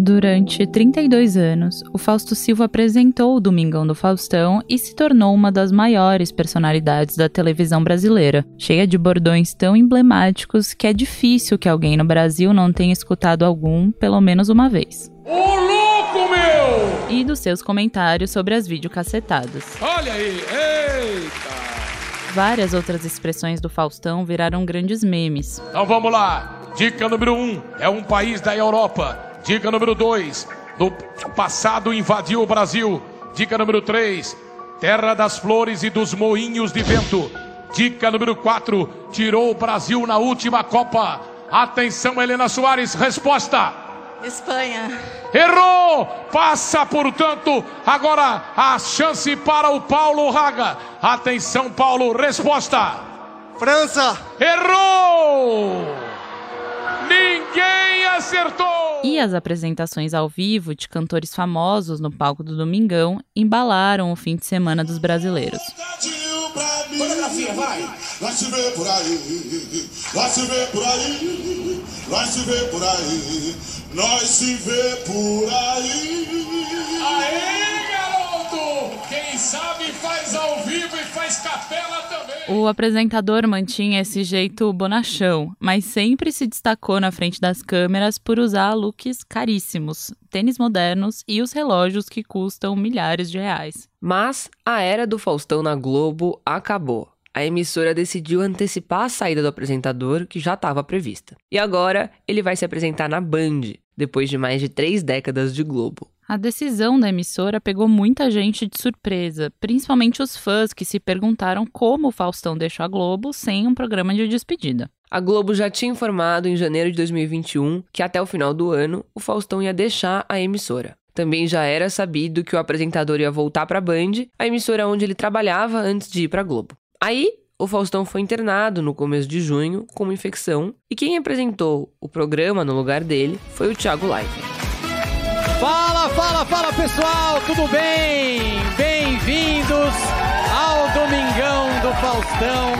Durante 32 anos, o Fausto Silva apresentou o Domingão do Faustão e se tornou uma das maiores personalidades da televisão brasileira, cheia de bordões tão emblemáticos que é difícil que alguém no Brasil não tenha escutado algum, pelo menos uma vez. Ô louco, meu! E dos seus comentários sobre as videocassetadas. Olha aí, eita! Várias outras expressões do Faustão viraram grandes memes. Então vamos lá. Dica número um: é um país da Europa. Dica número 2: do passado invadiu o Brasil. Dica número 3: terra das flores e dos moinhos de vento. Dica número 4: tirou o Brasil na última Copa. Atenção, Helena Soares, resposta. Espanha. Errou! Passa, portanto, agora a chance para o Paulo Raga. Atenção, Paulo, resposta. França. Errou! Ninguém acertou! E as apresentações ao vivo de cantores famosos no palco do Domingão embalaram o fim de semana dos brasileiros. Coreografia, vai! Nós se vê por aí, nós se vê por aí, nós se vê por aí, nós se vê por aí. Aê, sabe faz ao vivo e faz capela também! O apresentador mantinha esse jeito bonachão, mas sempre se destacou na frente das câmeras por usar looks caríssimos, tênis modernos e os relógios que custam milhares de reais. Mas a era do Faustão na Globo acabou. A emissora decidiu antecipar a saída do apresentador, que já estava prevista. E agora ele vai se apresentar na Band, depois de mais de três décadas de Globo. A decisão da emissora pegou muita gente de surpresa, principalmente os fãs que se perguntaram como o Faustão deixou a Globo sem um programa de despedida. A Globo já tinha informado em janeiro de 2021 que até o final do ano o Faustão ia deixar a emissora. Também já era sabido que o apresentador ia voltar para a Band, a emissora onde ele trabalhava antes de ir para a Globo. Aí, o Faustão foi internado no começo de junho com uma infecção e quem apresentou o programa no lugar dele foi o Thiago Leifert. Fala, fala, fala pessoal, tudo bem? Bem-vindos ao Domingão do Faustão.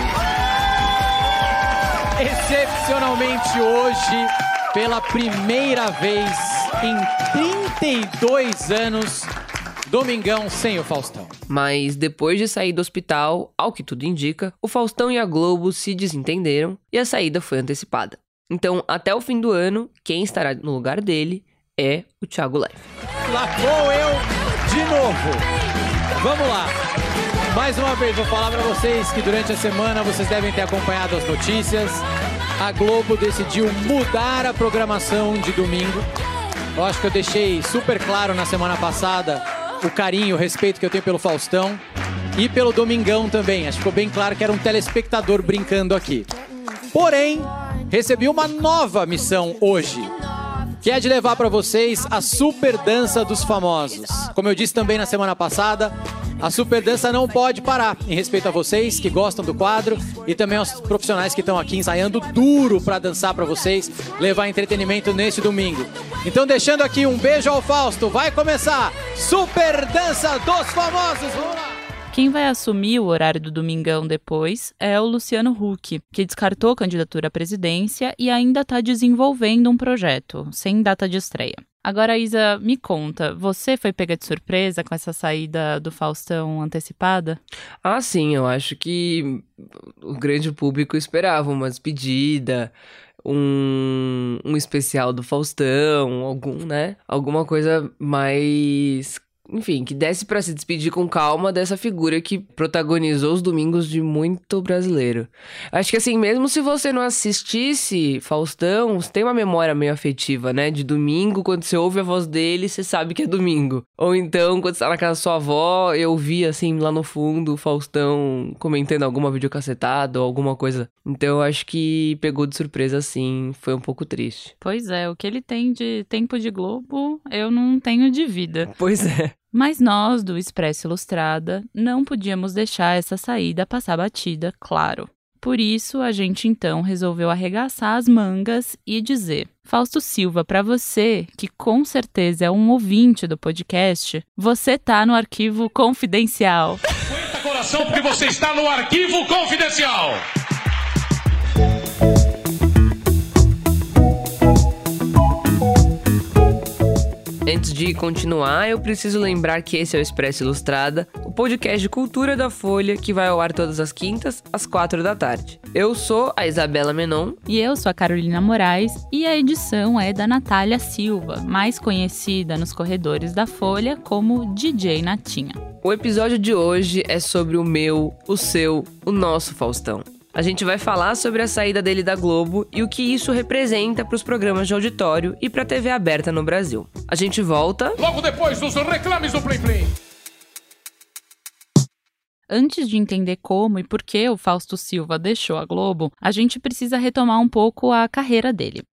Excepcionalmente hoje, pela primeira vez em 32 anos, Domingão sem o Faustão. Mas depois de sair do hospital, ao que tudo indica, o Faustão e a Globo se desentenderam e a saída foi antecipada. Então, até o fim do ano, quem estará no lugar dele é o Thiago Leifert. Lá vou eu de novo. Vamos lá. Mais uma vez, vou falar para vocês que durante a semana vocês devem ter acompanhado as notícias. A Globo decidiu mudar a programação de domingo. Eu acho que eu deixei super claro na semana passada o carinho, o respeito que eu tenho pelo Faustão e pelo Domingão também. Acho que ficou bem claro que era um telespectador brincando aqui. Porém, recebi uma nova missão hoje que é de levar para vocês a Super Dança dos Famosos. Como eu disse também na semana passada, a Super Dança não pode parar, em respeito a vocês que gostam do quadro e também aos profissionais que estão aqui ensaiando duro para dançar para vocês, levar entretenimento neste domingo. Então, deixando aqui um beijo ao Fausto, vai começar Super Dança dos Famosos. Vamos lá! Quem vai assumir o horário do Domingão depois é o Luciano Huck, que descartou candidatura à presidência e ainda está desenvolvendo um projeto, sem data de estreia. Agora, Isa, me conta, você foi pega de surpresa com essa saída do Faustão antecipada? Ah, sim, eu acho que o grande público esperava uma despedida, um, um especial do Faustão, algum, né? Alguma coisa mais enfim, que desse para se despedir com calma dessa figura que protagonizou os domingos de muito brasileiro. Acho que assim, mesmo se você não assistisse Faustão, você tem uma memória meio afetiva, né? De domingo, quando você ouve a voz dele, você sabe que é domingo. Ou então, quando você tá na casa da sua avó, eu vi assim lá no fundo o Faustão comentando alguma videocassetada ou alguma coisa. Então, eu acho que pegou de surpresa assim, foi um pouco triste. Pois é, o que ele tem de tempo de Globo, eu não tenho de vida. Pois é. Mas nós, do Expresso Ilustrada, não podíamos deixar essa saída passar batida, claro. Por isso, a gente então resolveu arregaçar as mangas e dizer: Fausto Silva, para você, que com certeza é um ouvinte do podcast, você tá no arquivo confidencial. Aguenta coração, porque você está no arquivo confidencial. Antes de continuar, eu preciso lembrar que esse é o Expresso Ilustrada, o podcast de cultura da Folha que vai ao ar todas as quintas, às quatro da tarde. Eu sou a Isabela Menon. E eu sou a Carolina Moraes. E a edição é da Natália Silva, mais conhecida nos corredores da Folha como DJ Natinha. O episódio de hoje é sobre o meu, o seu, o nosso Faustão. A gente vai falar sobre a saída dele da Globo e o que isso representa para os programas de auditório e para a TV aberta no Brasil. A gente volta logo depois dos reclames do Plim Plim. Antes de entender como e por que o Fausto Silva deixou a Globo, a gente precisa retomar um pouco a carreira dele.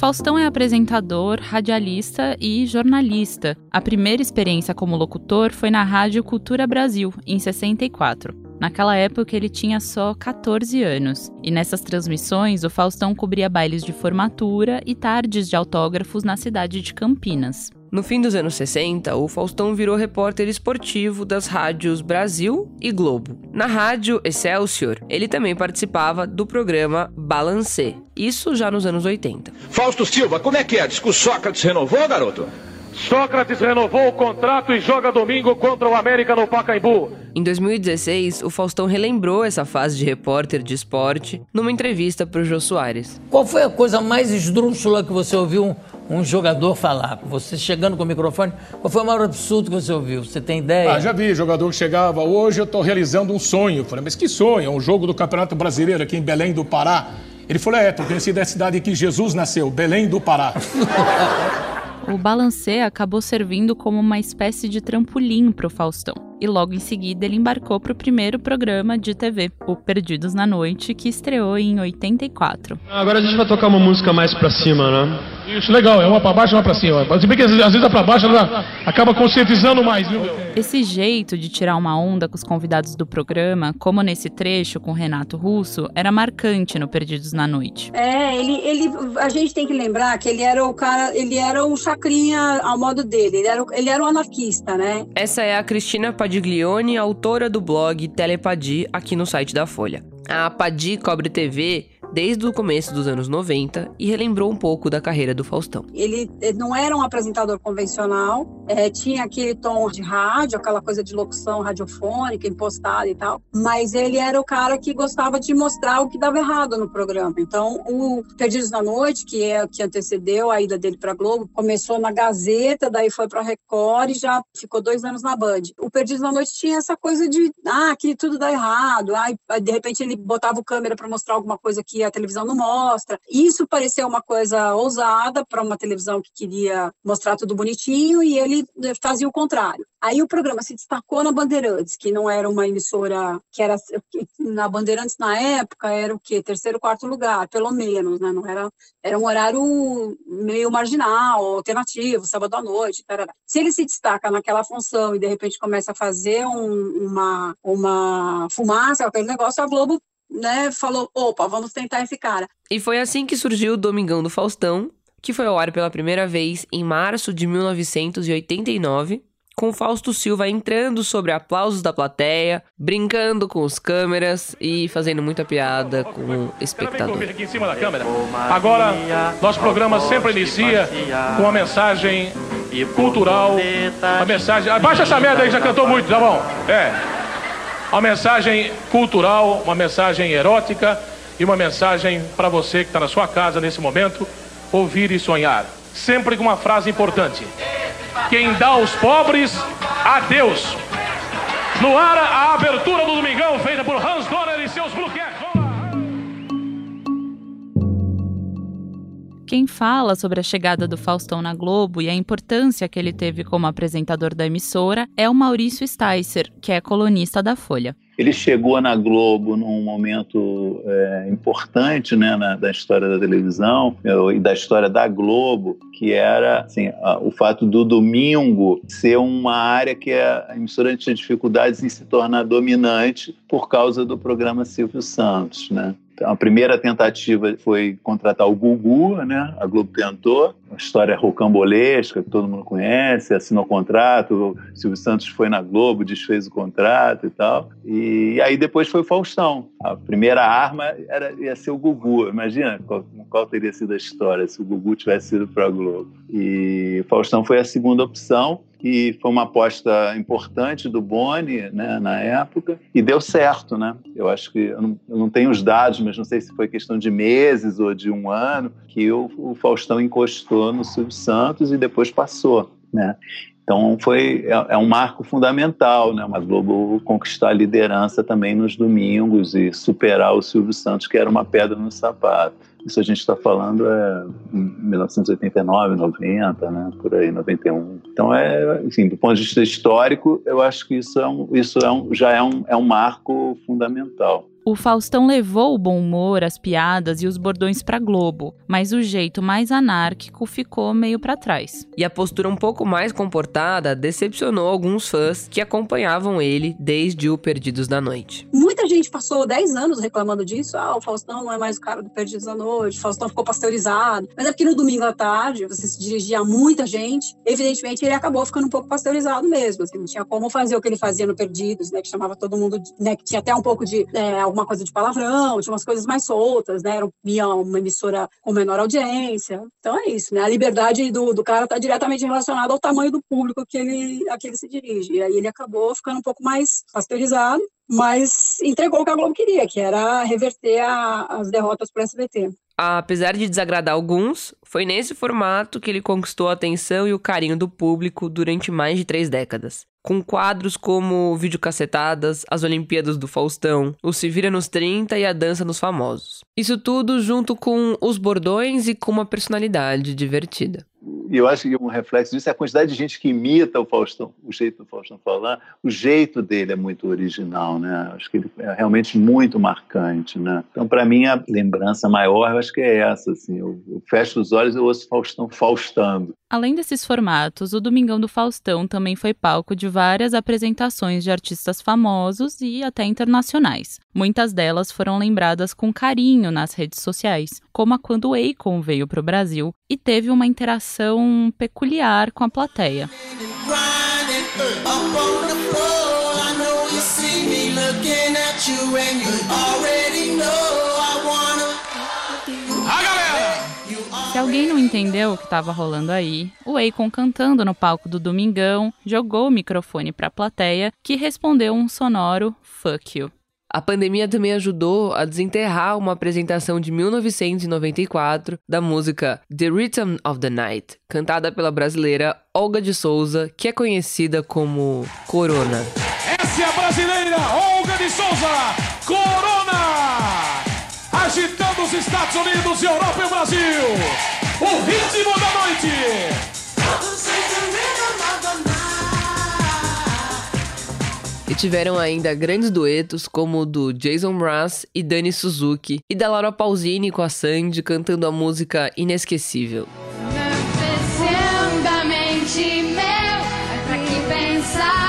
Faustão é apresentador, radialista e jornalista. A primeira experiência como locutor foi na Rádio Cultura Brasil, em 64. Naquela época ele tinha só 14 anos, e nessas transmissões o Faustão cobria bailes de formatura e tardes de autógrafos na cidade de Campinas. No fim dos anos 60, o Faustão virou repórter esportivo das rádios Brasil e Globo. Na rádio Excelsior, ele também participava do programa Balancê, isso já nos anos 80. Fausto Silva, como é que é? Diz que o Sócrates renovou, garoto? Sócrates renovou o contrato e joga domingo contra o América no Pacaembu. Em 2016, o Faustão relembrou essa fase de repórter de esporte numa entrevista para o Jô Soares. Qual foi a coisa mais esdrúxula que você ouviu um jogador falar? Você chegando com o microfone, qual foi o maior absurdo que você ouviu? Você tem ideia? Ah, já vi jogador que chegava, hoje eu estou realizando um sonho. Eu falei, mas que sonho? É um jogo do Campeonato Brasileiro aqui em Belém do Pará. Ele falou, é, tô conhecido da cidade em que Jesus nasceu, Belém do Pará. o balancê acabou servindo como uma espécie de trampolim para o Faustão e logo em seguida ele embarcou para o primeiro programa de TV, o Perdidos na Noite, que estreou em 84. Agora a gente vai tocar uma música mais para cima, né? Isso, legal, é uma para baixo e uma para cima. Se bem que às vezes a para baixo ela acaba conscientizando mais, viu? Esse jeito de tirar uma onda com os convidados do programa, como nesse trecho com Renato Russo, era marcante no Perdidos na Noite. É, ele, ele, a gente tem que lembrar que ele era o cara, ele era o chacrinha ao modo dele, ele era, ele era um anarquista, né? Essa é a Cristina Padiglione, autora do blog Telepadi, aqui no site da Folha. A Padi Cobre TV desde o começo dos anos 90 e relembrou um pouco da carreira do Faustão. Ele não era um apresentador convencional, é, tinha aquele tom de rádio, aquela coisa de locução radiofônica, impostada e tal, mas ele era o cara que gostava de mostrar o que dava errado no programa. Então, o Perdidos na Noite, que é o que antecedeu a ida dele para Globo, começou na Gazeta, daí foi para Record e já ficou dois anos na Band. O Perdidos na Noite tinha essa coisa de, ah, que tudo dá errado, ah, de repente ele botava o câmera para mostrar alguma coisa que a televisão não mostra. Isso pareceu uma coisa ousada para uma televisão que queria mostrar tudo bonitinho e ele fazia o contrário. Aí o programa se destacou na Bandeirantes, que não era uma emissora que era na Bandeirantes na época era o quê? Terceiro, quarto lugar, pelo menos, né? Não era era um horário meio marginal, alternativo, sábado à noite, tarará. Se ele se destaca naquela função e de repente começa a fazer um, uma uma fumaça, aquele negócio, a Globo né, falou: opa, vamos tentar esse cara. E foi assim que surgiu o Domingão do Faustão, que foi ao ar pela primeira vez em março de 1989, com Fausto Silva entrando sobre aplausos da plateia, brincando com os câmeras e fazendo muita piada com o espectador. Aqui em cima da câmera. Agora, nosso programa sempre inicia com uma mensagem cultural, uma mensagem. Abaixa essa merda aí, já cantou muito, tá bom? É uma mensagem cultural, uma mensagem erótica e uma mensagem para você que está na sua casa nesse momento, ouvir e sonhar. Sempre com uma frase importante: Quem dá aos pobres, a Deus. No ar, a abertura do Domingão, feita por Hans Donner e seus Cats. Quem fala sobre a chegada do Faustão na Globo e a importância que ele teve como apresentador da emissora é o Maurício Sticer, que é colunista da Folha. Ele chegou na Globo num momento é, importante né, na, da história da televisão e da história da Globo, que era assim, o fato do domingo ser uma área que a emissora tinha dificuldades em se tornar dominante por causa do programa Silvio Santos. Né? A primeira tentativa foi contratar o Gugu, né? A Globo tentou, uma história rocambolesca que todo mundo conhece, assinou contrato, o Silvio Santos foi na Globo, desfez o contrato e tal. E aí depois foi o Faustão. A primeira arma era, ia ser o Gugu. Imagina qual, qual teria sido a história se o Gugu tivesse ido para a Globo. E Faustão foi a segunda opção que foi uma aposta importante do Boni né, na época e deu certo, né? Eu acho que eu não, eu não, tenho os dados, mas não sei se foi questão de meses ou de um ano que o, o Faustão encostou no Silvio Santos e depois passou, né? Então foi é, é, um marco fundamental, né? Uma Globo conquistar a liderança também nos domingos e superar o Silvio Santos, que era uma pedra no sapato. Isso a gente está falando é 1989, 90, né? Por aí, 91. Então é, enfim, do ponto de vista histórico, eu acho que isso é um, isso é um, já é um, é um marco fundamental. O Faustão levou o bom humor, as piadas e os bordões para Globo, mas o jeito mais anárquico ficou meio para trás. E a postura um pouco mais comportada decepcionou alguns fãs que acompanhavam ele desde o Perdidos da Noite. Muita gente passou 10 anos reclamando disso. Ah, o Faustão não é mais o cara do Perdidos da Noite, o Faustão ficou pasteurizado. Mas é porque no domingo à tarde você se dirigia a muita gente. Evidentemente, ele acabou ficando um pouco pasteurizado mesmo. Assim, não tinha como fazer o que ele fazia no Perdidos, né? Que chamava todo mundo, né? Que tinha até um pouco de é, alguma coisa de palavrão, tinha umas coisas mais soltas, né? Era uma emissora com menor audiência. Então é isso, né? A liberdade do, do cara está diretamente relacionada ao tamanho do público que ele, a que ele se dirige. E aí ele acabou ficando um pouco mais pasteurizado, mas entregou o que a Globo queria, que era reverter a, as derrotas para o SBT. Apesar de desagradar alguns, foi nesse formato que ele conquistou a atenção e o carinho do público durante mais de três décadas com quadros como videocacetadas, as Olimpíadas do Faustão, o Se Vira nos 30 e a Dança nos Famosos. Isso tudo junto com os bordões e com uma personalidade divertida e eu acho que um reflexo disso é a quantidade de gente que imita o Faustão, o jeito do Faustão falar, o jeito dele é muito original, né? Acho que ele é realmente muito marcante, né? Então, para mim, a lembrança maior, eu acho que é essa, assim, eu, eu fecho os olhos e ouço Faustão faustando. Além desses formatos, o Domingão do Faustão também foi palco de várias apresentações de artistas famosos e até internacionais. Muitas delas foram lembradas com carinho nas redes sociais, como a quando Akon veio para o Brasil e teve uma interação peculiar com a plateia. Se alguém não entendeu o que estava rolando aí, o Akon cantando no palco do Domingão jogou o microfone para a plateia, que respondeu um sonoro fuck you. A pandemia também ajudou a desenterrar uma apresentação de 1994 da música The Rhythm of the Night, cantada pela brasileira Olga de Souza, que é conhecida como Corona. Essa é a brasileira Olga de Souza, Corona! agitando os Estados Unidos, Europa e o Brasil. O ritmo da noite. E tiveram ainda grandes duetos como o do Jason Mraz e Dani Suzuki, e da Laura Pausini com a Sandy cantando a música Inesquecível. O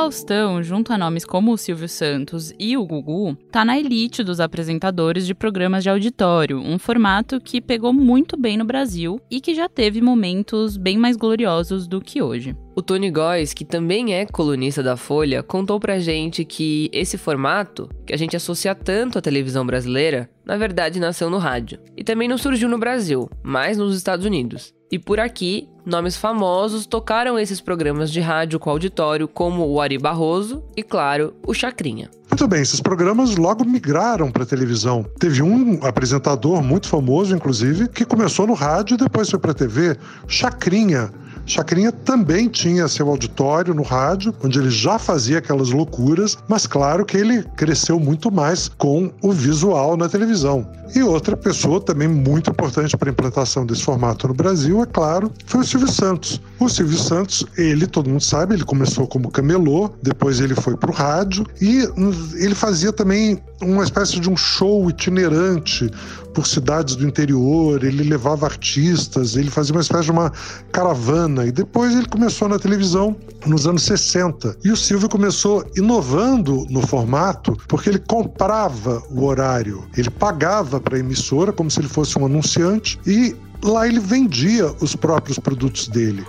Faustão, junto a nomes como o Silvio Santos e o Gugu, tá na elite dos apresentadores de programas de auditório, um formato que pegou muito bem no Brasil e que já teve momentos bem mais gloriosos do que hoje. O Tony Góes, que também é colunista da Folha, contou pra gente que esse formato, que a gente associa tanto à televisão brasileira, na verdade nasceu no rádio. E também não surgiu no Brasil, mas nos Estados Unidos. E por aqui, nomes famosos tocaram esses programas de rádio com auditório, como o Ari Barroso e, claro, o Chacrinha. Muito bem, esses programas logo migraram para televisão. Teve um apresentador muito famoso, inclusive, que começou no rádio e depois foi para a TV, Chacrinha Chacrinha também tinha seu auditório no rádio, onde ele já fazia aquelas loucuras, mas claro que ele cresceu muito mais com o visual na televisão. E outra pessoa também muito importante para a implantação desse formato no Brasil, é claro, foi o Silvio Santos. O Silvio Santos, ele, todo mundo sabe, ele começou como camelô, depois ele foi para o rádio e ele fazia também uma espécie de um show itinerante por cidades do interior, ele levava artistas, ele fazia uma espécie de uma caravana e depois ele começou na televisão nos anos 60. E o Silvio começou inovando no formato porque ele comprava o horário, ele pagava para a emissora como se ele fosse um anunciante e lá ele vendia os próprios produtos dele.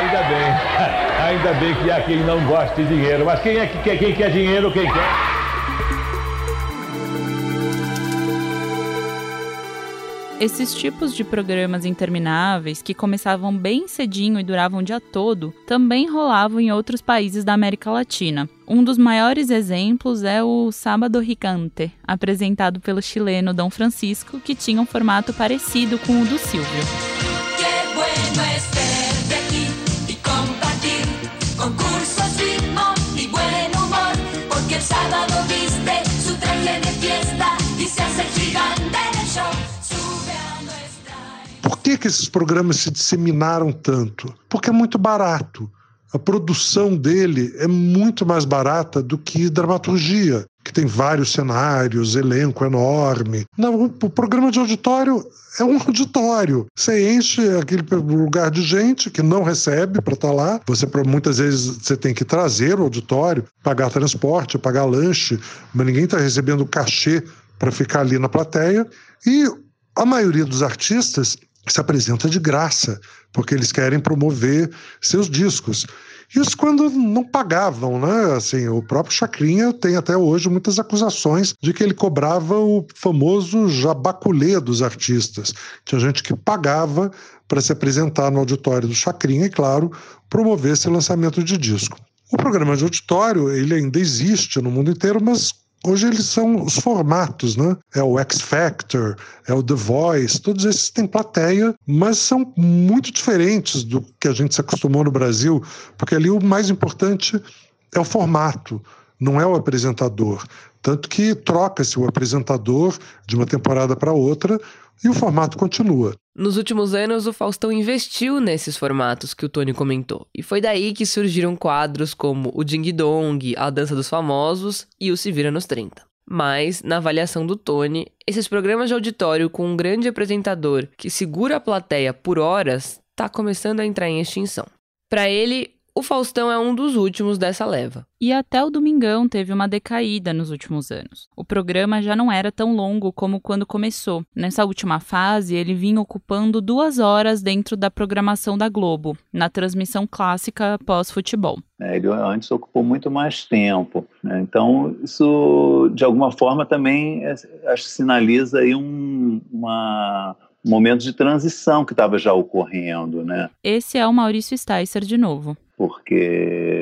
Ainda bem, ainda bem que há quem não goste de dinheiro, mas quem é que quer, quem quer dinheiro, quem quer? Esses tipos de programas intermináveis, que começavam bem cedinho e duravam o dia todo, também rolavam em outros países da América Latina. Um dos maiores exemplos é o Sábado Ricante, apresentado pelo chileno Dom Francisco, que tinha um formato parecido com o do Silvio. Que, que esses programas se disseminaram tanto? Porque é muito barato. A produção dele é muito mais barata do que dramaturgia, que tem vários cenários, elenco enorme. Não, o programa de auditório é um auditório. Você enche aquele lugar de gente que não recebe para estar tá lá. Você muitas vezes você tem que trazer o auditório, pagar transporte, pagar lanche, mas ninguém está recebendo cachê para ficar ali na plateia. E a maioria dos artistas se apresenta de graça, porque eles querem promover seus discos. Isso quando não pagavam, né? Assim, o próprio Chacrinha tem até hoje muitas acusações de que ele cobrava o famoso jabaculê dos artistas. Tinha gente que pagava para se apresentar no auditório do Chacrinha e, claro, promover esse lançamento de disco. O programa de auditório ele ainda existe no mundo inteiro, mas Hoje eles são os formatos, né? É o X Factor, é o The Voice, todos esses têm plateia, mas são muito diferentes do que a gente se acostumou no Brasil, porque ali o mais importante é o formato, não é o apresentador. Tanto que troca-se o apresentador de uma temporada para outra e o formato continua. Nos últimos anos, o Faustão investiu nesses formatos que o Tony comentou. E foi daí que surgiram quadros como o Ding Dong, a Dança dos Famosos e o Se Vira nos 30. Mas, na avaliação do Tony, esses programas de auditório com um grande apresentador que segura a plateia por horas está começando a entrar em extinção. Para ele, o Faustão é um dos últimos dessa leva. E até o Domingão teve uma decaída nos últimos anos. O programa já não era tão longo como quando começou. Nessa última fase, ele vinha ocupando duas horas dentro da programação da Globo, na transmissão clássica pós-futebol. É, ele antes ocupou muito mais tempo. Né? Então, isso, de alguma forma, também é, acho que sinaliza aí um, uma momento de transição que estava já ocorrendo, né? Esse é o Maurício Sticer de novo porque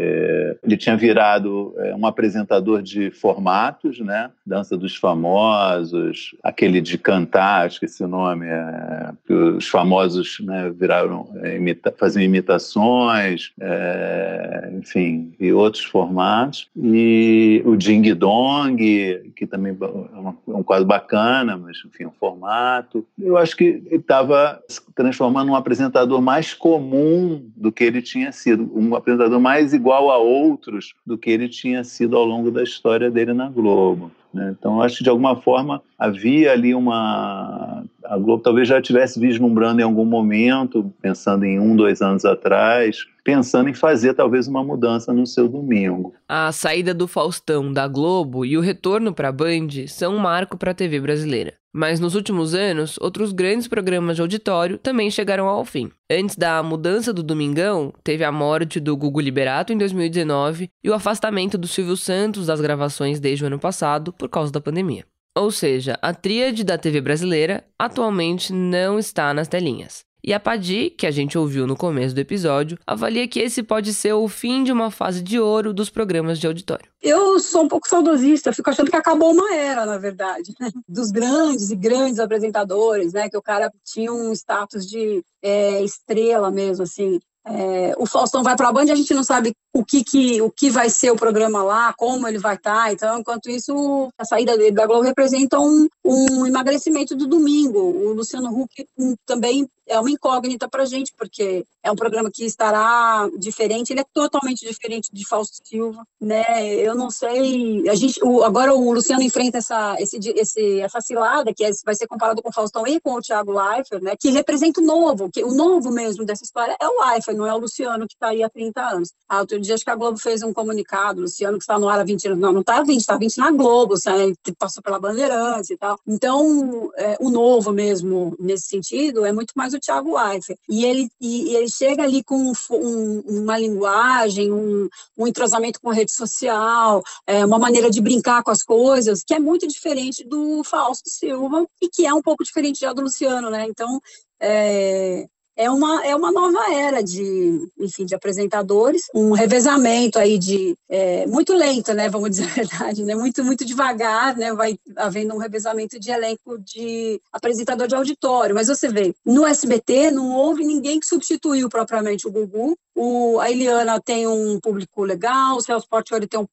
ele tinha virado é, um apresentador de formatos, né? Dança dos Famosos, aquele de cantar, esqueci o nome, é, os famosos né, viraram, é, imita, faziam imitações, é, enfim, e outros formatos. E o Ding Dong, que também é, é um quadro bacana, mas enfim, um formato. Eu acho que ele estava se transformando num apresentador mais comum do que ele tinha sido, um apresentador mais igual a outros do que ele tinha sido ao longo da história dele na Globo. Né? Então, acho que de alguma forma havia ali uma. A Globo talvez já estivesse vislumbrando em algum momento, pensando em um, dois anos atrás, pensando em fazer talvez uma mudança no seu domingo. A saída do Faustão da Globo e o retorno para a Band são um marco para a TV brasileira. Mas nos últimos anos, outros grandes programas de auditório também chegaram ao fim. Antes da mudança do Domingão, teve a morte do Gugu Liberato em 2019 e o afastamento do Silvio Santos das gravações desde o ano passado por causa da pandemia. Ou seja, a tríade da TV brasileira atualmente não está nas telinhas. E a Padi, que a gente ouviu no começo do episódio, avalia que esse pode ser o fim de uma fase de ouro dos programas de auditório. Eu sou um pouco saudosista, fico achando que acabou uma era, na verdade, né? dos grandes e grandes apresentadores, né? Que o cara tinha um status de é, estrela mesmo, assim. É, o Faustão vai para a Band a gente não sabe o que, que, o que vai ser o programa lá, como ele vai estar. Tá. Então, enquanto isso, a saída dele da Globo representa um, um emagrecimento do domingo. O Luciano Huck também é uma incógnita para a gente, porque é um programa que estará diferente, ele é totalmente diferente de Fausto Silva, né? Eu não sei, a gente, o, agora o Luciano enfrenta essa, esse, esse, essa cilada que é, vai ser comparado com o Faustão e com o Thiago Leifert, né? Que representa o novo, que o novo mesmo dessa história é o Leifert, não é o Luciano que está aí há 30 anos. Ah, outro dia acho que a Globo fez um comunicado, Luciano que está no ar há 20 anos, não, não está há 20, está 20 na Globo, sabe? passou pela Bandeirantes e tal. Então, é, o novo mesmo nesse sentido é muito mais o Thiago Leifert. E ele, e, e ele chega ali com um, uma linguagem, um, um, entrosamento com a rede social, é, uma maneira de brincar com as coisas, que é muito diferente do Fausto Silva e que é um pouco diferente já do Luciano, né? Então, é, é uma, é uma nova era de, enfim, de apresentadores, um revezamento aí de é, muito lento, né? Vamos dizer a verdade, né? Muito, muito devagar, né? Vai havendo um revezamento de elenco de apresentador de auditório. Mas você vê, no SBT não houve ninguém que substituiu propriamente o Gugu. O, a Eliana tem um público legal, o Celso Portioli tem um,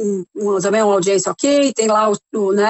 um, um, também uma audiência ok, tem lá o, né,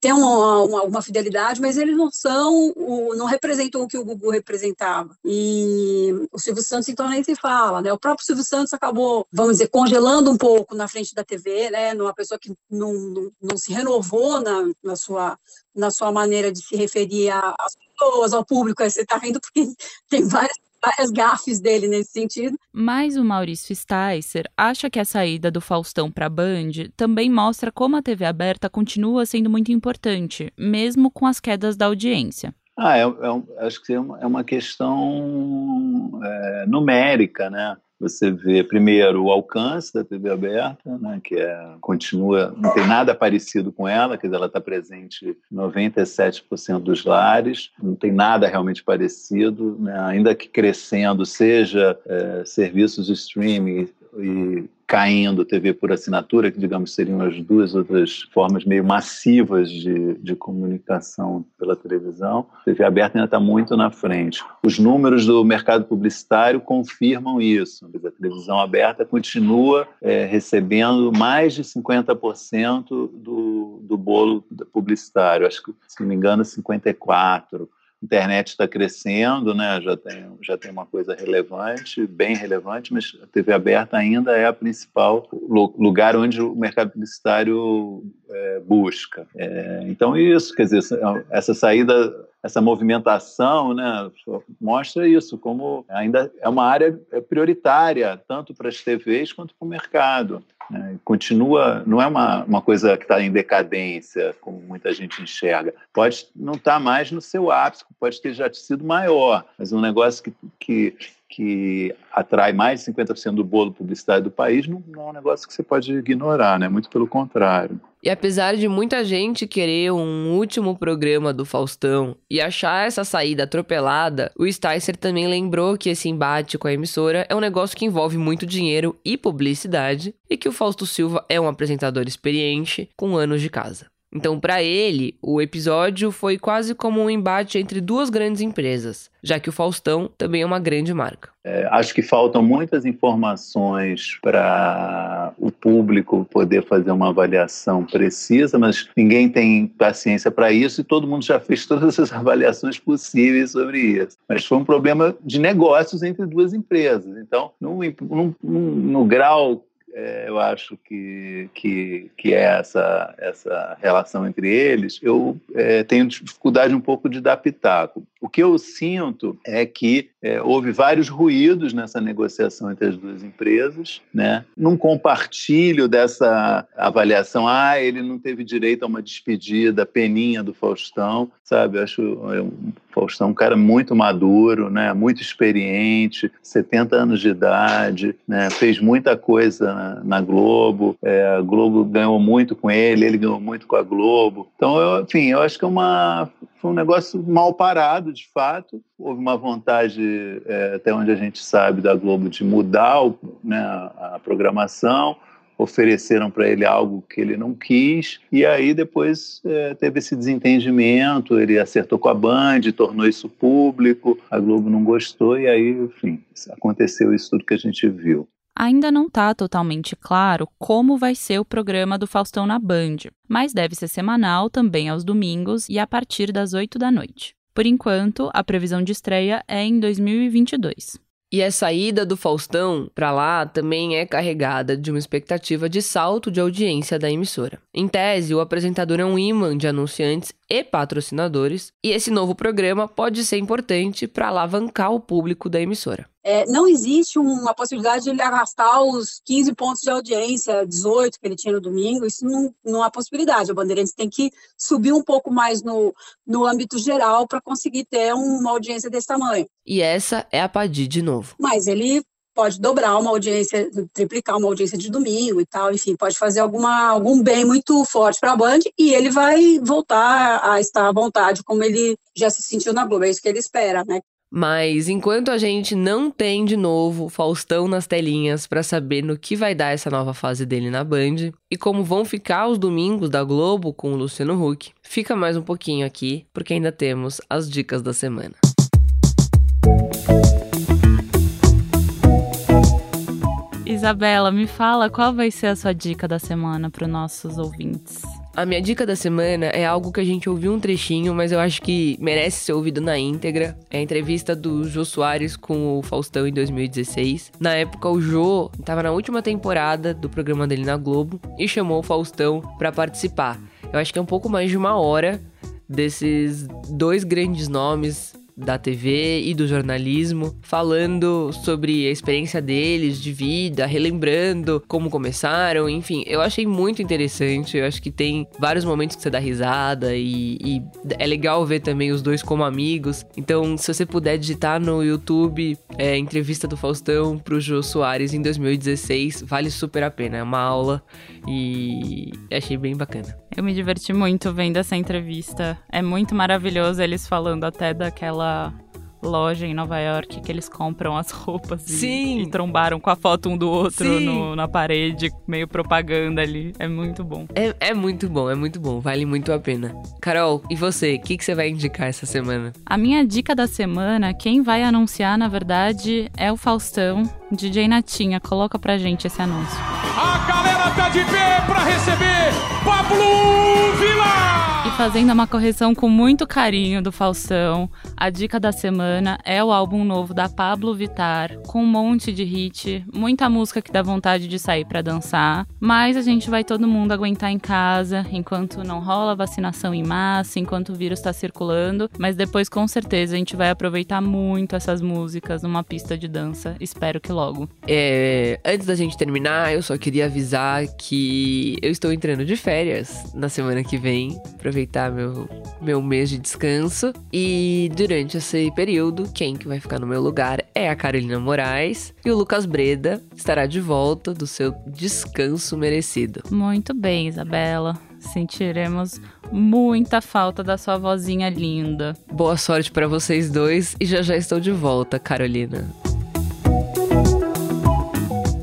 tem uma, uma, uma, fidelidade, mas eles não são, o, não representam o que o Gugu representava. E o Silvio Santos, então, nem se fala, né? O próprio Silvio Santos acabou, vamos dizer, congelando um pouco na frente da TV, né? Numa pessoa que não, não, não se renovou na, na, sua, na sua maneira de se referir às pessoas, ao público. Você está vendo porque tem várias várias gafes dele nesse sentido. Mas o Maurício Sticer acha que a saída do Faustão para a Band também mostra como a TV aberta continua sendo muito importante, mesmo com as quedas da audiência. Ah, é, é, acho que é uma, é uma questão é, numérica, né? Você vê primeiro o alcance da TV aberta, né, que é, continua, não tem nada parecido com ela, quer dizer, ela está presente em 97% dos lares, não tem nada realmente parecido, né, ainda que crescendo, seja é, serviços de streaming e caindo TV por assinatura, que digamos seriam as duas outras formas meio massivas de, de comunicação pela televisão, TV aberta ainda está muito na frente. Os números do mercado publicitário confirmam isso. A televisão aberta continua é, recebendo mais de 50% do, do bolo publicitário, acho que, se não me engano, 54% internet está crescendo, né? já, tem, já tem uma coisa relevante, bem relevante, mas a TV aberta ainda é a principal lugar onde o mercado publicitário é, busca. É, então, isso, quer dizer, essa saída, essa movimentação né, mostra isso, como ainda é uma área prioritária, tanto para as TVs quanto para o mercado. Né? Continua, não é uma, uma coisa que está em decadência, como muita gente enxerga. Pode não estar tá mais no seu ápice, pode ter já sido maior, mas um negócio que, que, que atrai mais de 50% do bolo publicitário do país não, não, é um negócio que você pode ignorar, né? muito pelo contrário. E apesar de muita gente querer um último programa do Faustão e achar essa saída atropelada, o Sticer também lembrou que esse embate com a emissora é um negócio que envolve muito dinheiro e publicidade e que o Fausto Silva é um apresentador experiente com anos de casa. Então, para ele, o episódio foi quase como um embate entre duas grandes empresas, já que o Faustão também é uma grande marca. É, acho que faltam muitas informações para o público poder fazer uma avaliação precisa, mas ninguém tem paciência para isso e todo mundo já fez todas as avaliações possíveis sobre isso. Mas foi um problema de negócios entre duas empresas. Então, no, no, no grau eu acho que, que, que é essa, essa relação entre eles, eu é, tenho dificuldade um pouco de dar pitaco. O que eu sinto é que é, houve vários ruídos nessa negociação entre as duas empresas, né? Não compartilho dessa avaliação, ah, ele não teve direito a uma despedida, peninha do Faustão, sabe? Eu acho é, o Faustão um cara muito maduro, né? Muito experiente, 70 anos de idade, né? Fez muita coisa na, Globo, é, a Globo ganhou muito com ele, ele ganhou muito com a Globo. Então, eu, enfim, eu acho que é uma, foi um negócio mal parado, de fato. Houve uma vontade, é, até onde a gente sabe, da Globo de mudar o, né, a programação. ofereceram para ele algo que ele não quis, e aí depois é, teve esse desentendimento, ele acertou com a Band, tornou isso público, a Globo não gostou, e aí, enfim, aconteceu isso tudo que a gente viu. Ainda não está totalmente claro como vai ser o programa do Faustão na Band, mas deve ser semanal também aos domingos e a partir das 8 da noite. Por enquanto, a previsão de estreia é em 2022. E a saída do Faustão para lá também é carregada de uma expectativa de salto de audiência da emissora. Em tese, o apresentador é um imã de anunciantes e patrocinadores, e esse novo programa pode ser importante para alavancar o público da emissora. É, não existe uma possibilidade de ele arrastar os 15 pontos de audiência, 18 que ele tinha no domingo, isso não, não há possibilidade. A Bandeirantes tem que subir um pouco mais no, no âmbito geral para conseguir ter uma audiência desse tamanho. E essa é a Padi de novo. Mas ele pode dobrar uma audiência, triplicar uma audiência de domingo e tal, enfim, pode fazer alguma, algum bem muito forte para a Band e ele vai voltar a estar à vontade como ele já se sentiu na Globo, é isso que ele espera, né? Mas enquanto a gente não tem de novo Faustão nas telinhas para saber no que vai dar essa nova fase dele na Band e como vão ficar os domingos da Globo com o Luciano Huck, fica mais um pouquinho aqui, porque ainda temos as dicas da semana. Isabela, me fala qual vai ser a sua dica da semana para os nossos ouvintes. A minha dica da semana é algo que a gente ouviu um trechinho, mas eu acho que merece ser ouvido na íntegra. É a entrevista do Jô Soares com o Faustão em 2016. Na época, o Jô estava na última temporada do programa dele na Globo e chamou o Faustão para participar. Eu acho que é um pouco mais de uma hora desses dois grandes nomes da TV e do jornalismo, falando sobre a experiência deles de vida, relembrando como começaram, enfim, eu achei muito interessante. Eu acho que tem vários momentos que você dá risada e, e é legal ver também os dois como amigos. Então, se você puder digitar no YouTube é, entrevista do Faustão pro Jô Soares em 2016, vale super a pena. É uma aula e achei bem bacana. Eu me diverti muito vendo essa entrevista. É muito maravilhoso eles falando até daquela loja em Nova York que eles compram as roupas Sim. E, e trombaram com a foto um do outro no, na parede, meio propaganda ali. É muito bom. É, é muito bom, é muito bom. Vale muito a pena. Carol, e você? O que, que você vai indicar essa semana? A minha dica da semana, quem vai anunciar, na verdade, é o Faustão, DJ Natinha. Coloca pra gente esse anúncio. A tá de pé pra receber Pablo Vila! Fazendo uma correção com muito carinho do Faustão, a dica da semana é o álbum novo da Pablo Vitar, com um monte de hit, muita música que dá vontade de sair para dançar, mas a gente vai todo mundo aguentar em casa enquanto não rola vacinação em massa, enquanto o vírus está circulando, mas depois com certeza a gente vai aproveitar muito essas músicas numa pista de dança, espero que logo. É, antes da gente terminar, eu só queria avisar que eu estou entrando de férias na semana que vem, aproveitar meu, meu mês de descanso. E durante esse período, quem que vai ficar no meu lugar é a Carolina Moraes e o Lucas Breda estará de volta do seu descanso merecido. Muito bem, Isabela. Sentiremos muita falta da sua vozinha linda. Boa sorte para vocês dois e já já estou de volta, Carolina.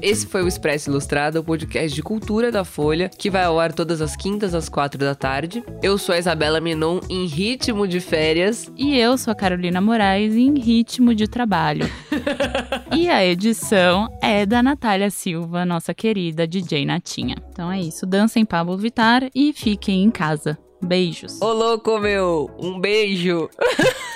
Esse foi o Expresso Ilustrado, o podcast de cultura da Folha, que vai ao ar todas as quintas às quatro da tarde. Eu sou a Isabela Menon em ritmo de férias. E eu sou a Carolina Moraes em ritmo de trabalho. e a edição é da Natália Silva, nossa querida DJ Natinha. Então é isso, dancem Pablo Vitar e fiquem em casa. Beijos. Ô louco, meu! Um beijo!